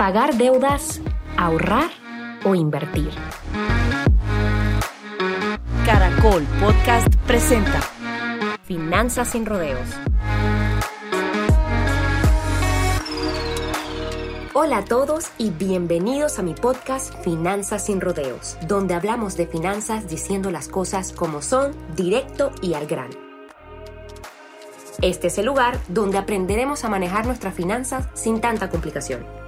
pagar deudas, ahorrar o invertir. Caracol Podcast presenta Finanzas sin rodeos. Hola a todos y bienvenidos a mi podcast Finanzas sin rodeos, donde hablamos de finanzas diciendo las cosas como son, directo y al grano. Este es el lugar donde aprenderemos a manejar nuestras finanzas sin tanta complicación.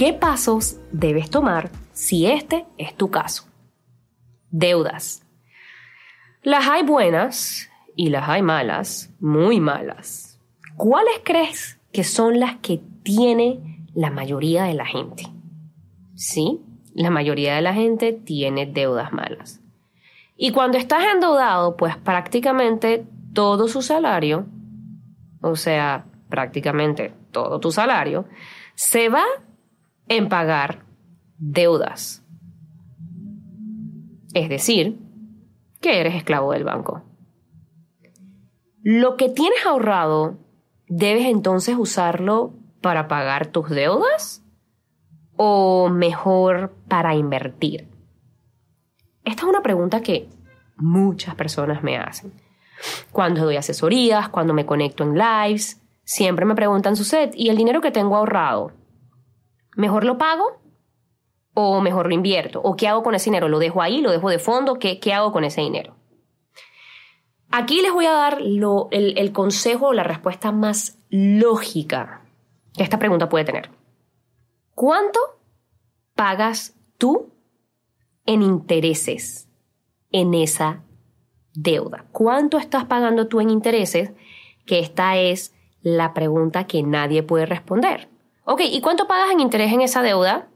¿Qué pasos debes tomar si este es tu caso? Deudas. Las hay buenas y las hay malas, muy malas. ¿Cuáles crees que son las que tiene la mayoría de la gente? Sí, la mayoría de la gente tiene deudas malas. Y cuando estás endeudado, pues prácticamente todo su salario, o sea, prácticamente todo tu salario, se va en pagar deudas. Es decir, que eres esclavo del banco. Lo que tienes ahorrado, ¿debes entonces usarlo para pagar tus deudas? ¿O mejor para invertir? Esta es una pregunta que muchas personas me hacen. Cuando doy asesorías, cuando me conecto en lives, siempre me preguntan su set, ¿y el dinero que tengo ahorrado? ¿Mejor lo pago? ¿O mejor lo invierto? ¿O qué hago con ese dinero? ¿Lo dejo ahí? ¿Lo dejo de fondo? ¿Qué, qué hago con ese dinero? Aquí les voy a dar el, el consejo o la respuesta más lógica que esta pregunta puede tener. ¿Cuánto pagas tú en intereses en esa deuda? ¿Cuánto estás pagando tú en intereses? Que esta es la pregunta que nadie puede responder. Ok, ¿y cuánto pagas en interés en esa deuda?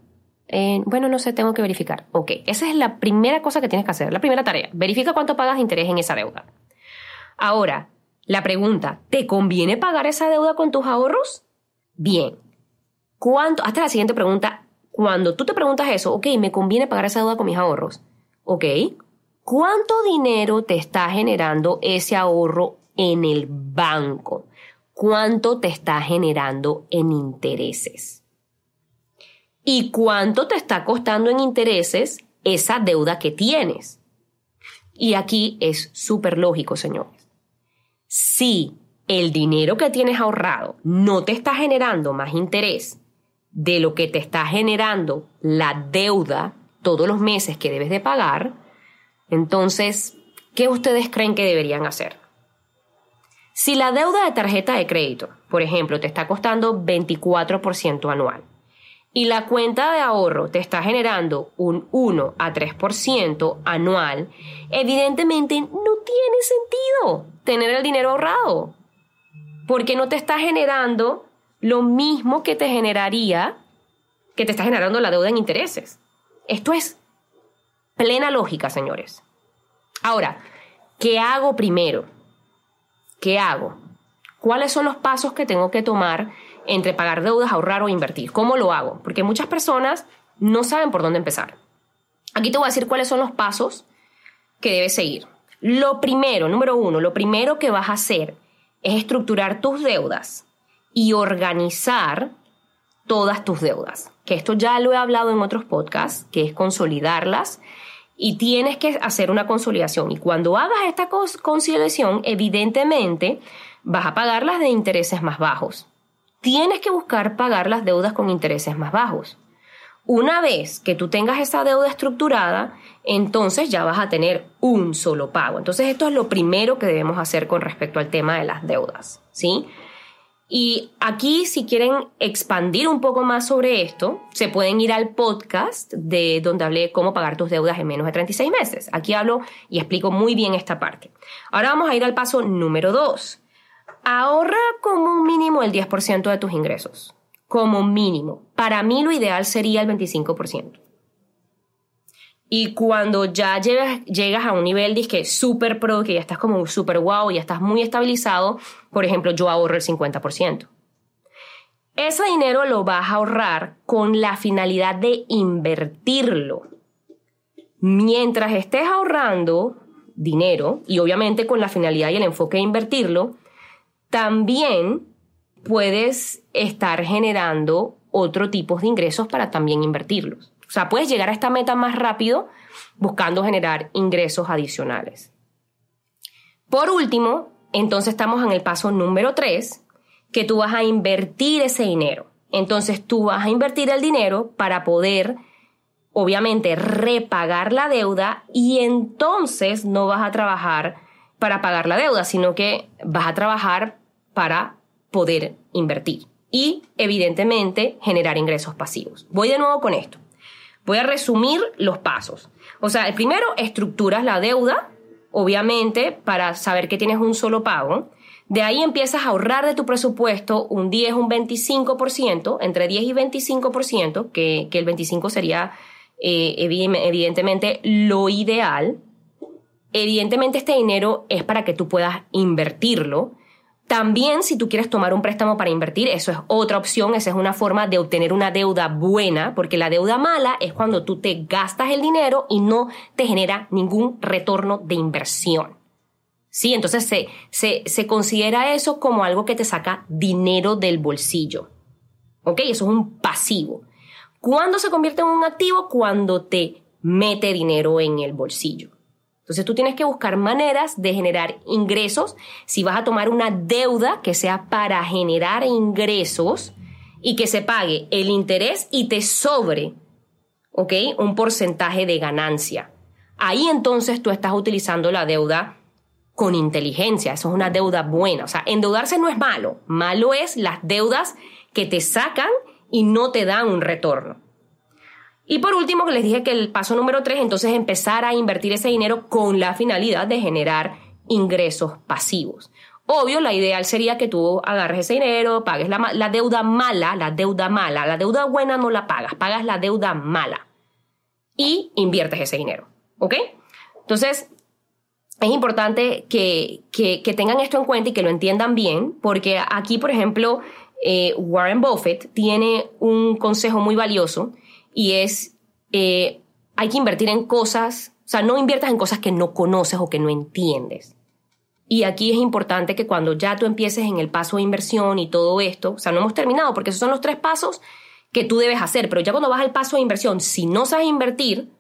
Eh, bueno, no sé, tengo que verificar. Ok, esa es la primera cosa que tienes que hacer, la primera tarea. Verifica cuánto pagas de interés en esa deuda. Ahora, la pregunta, ¿te conviene pagar esa deuda con tus ahorros? Bien. ¿Cuánto? Hasta la siguiente pregunta. Cuando tú te preguntas eso, ok, ¿me conviene pagar esa deuda con mis ahorros? Ok. ¿Cuánto dinero te está generando ese ahorro en el banco? ¿Cuánto te está generando en intereses? ¿Y cuánto te está costando en intereses esa deuda que tienes? Y aquí es súper lógico, señores. Si el dinero que tienes ahorrado no te está generando más interés de lo que te está generando la deuda todos los meses que debes de pagar, entonces, ¿qué ustedes creen que deberían hacer? Si la deuda de tarjeta de crédito, por ejemplo, te está costando 24% anual y la cuenta de ahorro te está generando un 1 a 3% anual, evidentemente no tiene sentido tener el dinero ahorrado. Porque no te está generando lo mismo que te generaría, que te está generando la deuda en intereses. Esto es plena lógica, señores. Ahora, ¿qué hago primero? ¿Qué hago? ¿Cuáles son los pasos que tengo que tomar entre pagar deudas, ahorrar o invertir? ¿Cómo lo hago? Porque muchas personas no saben por dónde empezar. Aquí te voy a decir cuáles son los pasos que debes seguir. Lo primero, número uno, lo primero que vas a hacer es estructurar tus deudas y organizar todas tus deudas. Que esto ya lo he hablado en otros podcasts, que es consolidarlas y tienes que hacer una consolidación. Y cuando hagas esta consolidación, evidentemente vas a pagar las de intereses más bajos. Tienes que buscar pagar las deudas con intereses más bajos. Una vez que tú tengas esa deuda estructurada, entonces ya vas a tener un solo pago. Entonces esto es lo primero que debemos hacer con respecto al tema de las deudas, ¿sí? Y aquí, si quieren expandir un poco más sobre esto, se pueden ir al podcast de donde hablé de cómo pagar tus deudas en menos de 36 meses. Aquí hablo y explico muy bien esta parte. Ahora vamos a ir al paso número 2. Ahorra como mínimo el 10% de tus ingresos. Como mínimo. Para mí lo ideal sería el 25%. Y cuando ya llegas, a un nivel disque super pro, que ya estás como super wow, ya estás muy estabilizado, por ejemplo, yo ahorro el 50%. Ese dinero lo vas a ahorrar con la finalidad de invertirlo. Mientras estés ahorrando dinero, y obviamente con la finalidad y el enfoque de invertirlo, también puedes estar generando otro tipo de ingresos para también invertirlos. Sea, puedes llegar a esta meta más rápido buscando generar ingresos adicionales. Por último, entonces estamos en el paso número 3, que tú vas a invertir ese dinero. Entonces tú vas a invertir el dinero para poder, obviamente, repagar la deuda y entonces no vas a trabajar para pagar la deuda, sino que vas a trabajar para poder invertir y, evidentemente, generar ingresos pasivos. Voy de nuevo con esto. Voy a resumir los pasos. O sea, el primero, estructuras la deuda, obviamente, para saber que tienes un solo pago. De ahí empiezas a ahorrar de tu presupuesto un 10, un 25%, entre 10 y 25%, que, que el 25 sería eh, evidentemente lo ideal. Evidentemente este dinero es para que tú puedas invertirlo también, si tú quieres tomar un préstamo para invertir, eso es otra opción, esa es una forma de obtener una deuda buena, porque la deuda mala es cuando tú te gastas el dinero y no te genera ningún retorno de inversión. Sí, entonces se, se, se considera eso como algo que te saca dinero del bolsillo. ¿Ok? Eso es un pasivo. ¿Cuándo se convierte en un activo? Cuando te mete dinero en el bolsillo. Entonces tú tienes que buscar maneras de generar ingresos. Si vas a tomar una deuda que sea para generar ingresos y que se pague el interés y te sobre, ¿ok? Un porcentaje de ganancia. Ahí entonces tú estás utilizando la deuda con inteligencia. Eso es una deuda buena. O sea, endeudarse no es malo. Malo es las deudas que te sacan y no te dan un retorno. Y por último, que les dije que el paso número tres, entonces empezar a invertir ese dinero con la finalidad de generar ingresos pasivos. Obvio, la ideal sería que tú agarres ese dinero, pagues la, la, deuda mala, la deuda mala, la deuda buena no la pagas, pagas la deuda mala y inviertes ese dinero. ¿Ok? Entonces, es importante que, que, tengan esto en cuenta y que lo entiendan bien, porque aquí, por ejemplo, eh, Warren Buffett tiene un consejo muy valioso y es, eh, hay que invertir en cosas, o sea, no inviertas en cosas que no conoces o que no entiendes. Y aquí es importante que cuando ya tú empieces en el paso de inversión y todo esto, o sea, no hemos terminado porque esos son los tres pasos que tú debes hacer, pero ya cuando vas al paso de inversión, si no sabes invertir,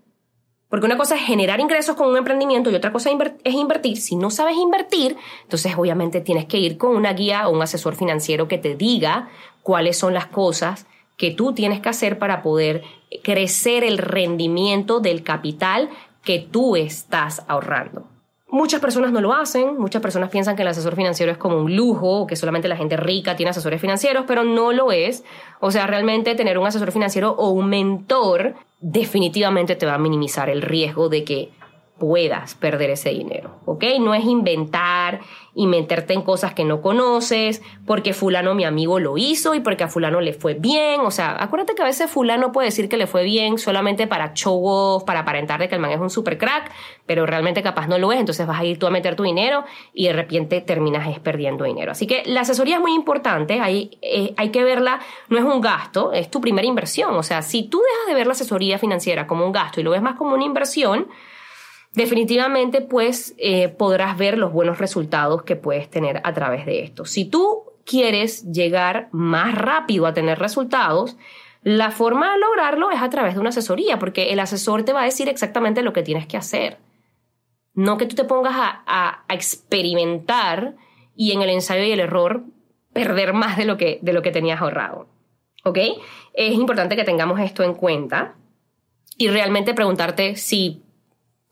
porque una cosa es generar ingresos con un emprendimiento y otra cosa es invertir. Si no sabes invertir, entonces obviamente tienes que ir con una guía o un asesor financiero que te diga cuáles son las cosas que tú tienes que hacer para poder crecer el rendimiento del capital que tú estás ahorrando. Muchas personas no lo hacen, muchas personas piensan que el asesor financiero es como un lujo o que solamente la gente rica tiene asesores financieros, pero no lo es. O sea, realmente tener un asesor financiero o un mentor definitivamente te va a minimizar el riesgo de que puedas perder ese dinero, ¿ok? No es inventar y meterte en cosas que no conoces, porque fulano mi amigo lo hizo y porque a fulano le fue bien, o sea, acuérdate que a veces fulano puede decir que le fue bien solamente para show off, para aparentar de que el man es un super crack, pero realmente capaz no lo es, entonces vas a ir tú a meter tu dinero y de repente terminas perdiendo dinero. Así que la asesoría es muy importante, hay, eh, hay que verla, no es un gasto, es tu primera inversión, o sea, si tú dejas de ver la asesoría financiera como un gasto y lo ves más como una inversión, definitivamente pues eh, podrás ver los buenos resultados que puedes tener a través de esto. Si tú quieres llegar más rápido a tener resultados, la forma de lograrlo es a través de una asesoría, porque el asesor te va a decir exactamente lo que tienes que hacer. No que tú te pongas a, a, experimentar y en el ensayo y el error perder más de lo que, de lo que tenías ahorrado. ¿Ok? Es importante que tengamos esto en cuenta y realmente preguntarte si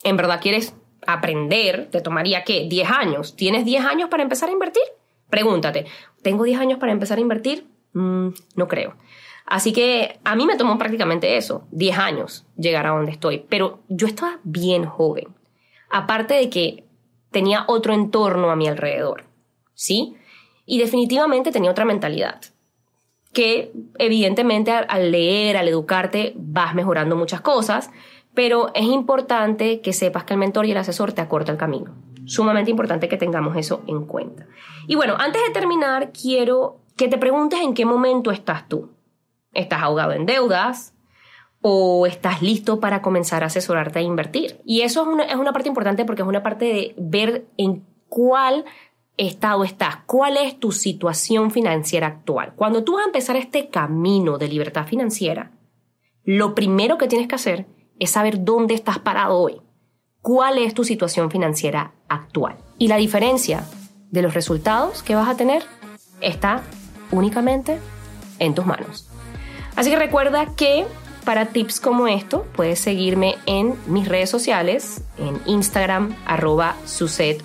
en verdad quieres aprender, te tomaría qué? 10 años. ¿Tienes 10 años para empezar a invertir? Pregúntate, ¿tengo 10 años para empezar a invertir? Mm, no creo. Así que a mí me tomó prácticamente eso, 10 años llegar a donde estoy, pero yo estaba bien joven. Aparte de que tenía otro entorno a mi alrededor, ¿sí? Y definitivamente tenía otra mentalidad, que evidentemente al leer, al educarte, vas mejorando muchas cosas, pero es importante que sepas que el mentor y el asesor te acorta el camino. Sumamente importante que tengamos eso en cuenta. Y bueno, antes de terminar, quiero que te preguntes en qué momento estás tú. ¿Estás ahogado en deudas? ¿O estás listo para comenzar a asesorarte a invertir? Y eso es una, es una parte importante porque es una parte de ver en cuál estado estás? ¿Cuál es tu situación financiera actual? Cuando tú vas a empezar este camino de libertad financiera, lo primero que tienes que hacer es saber dónde estás parado hoy. ¿Cuál es tu situación financiera actual? Y la diferencia de los resultados que vas a tener está únicamente en tus manos. Así que recuerda que para tips como esto puedes seguirme en mis redes sociales, en Instagram arroba Suset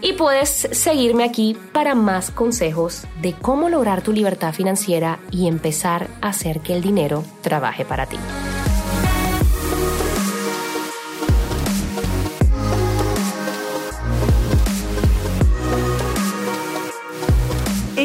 y puedes seguirme aquí para más consejos de cómo lograr tu libertad financiera y empezar a hacer que el dinero trabaje para ti.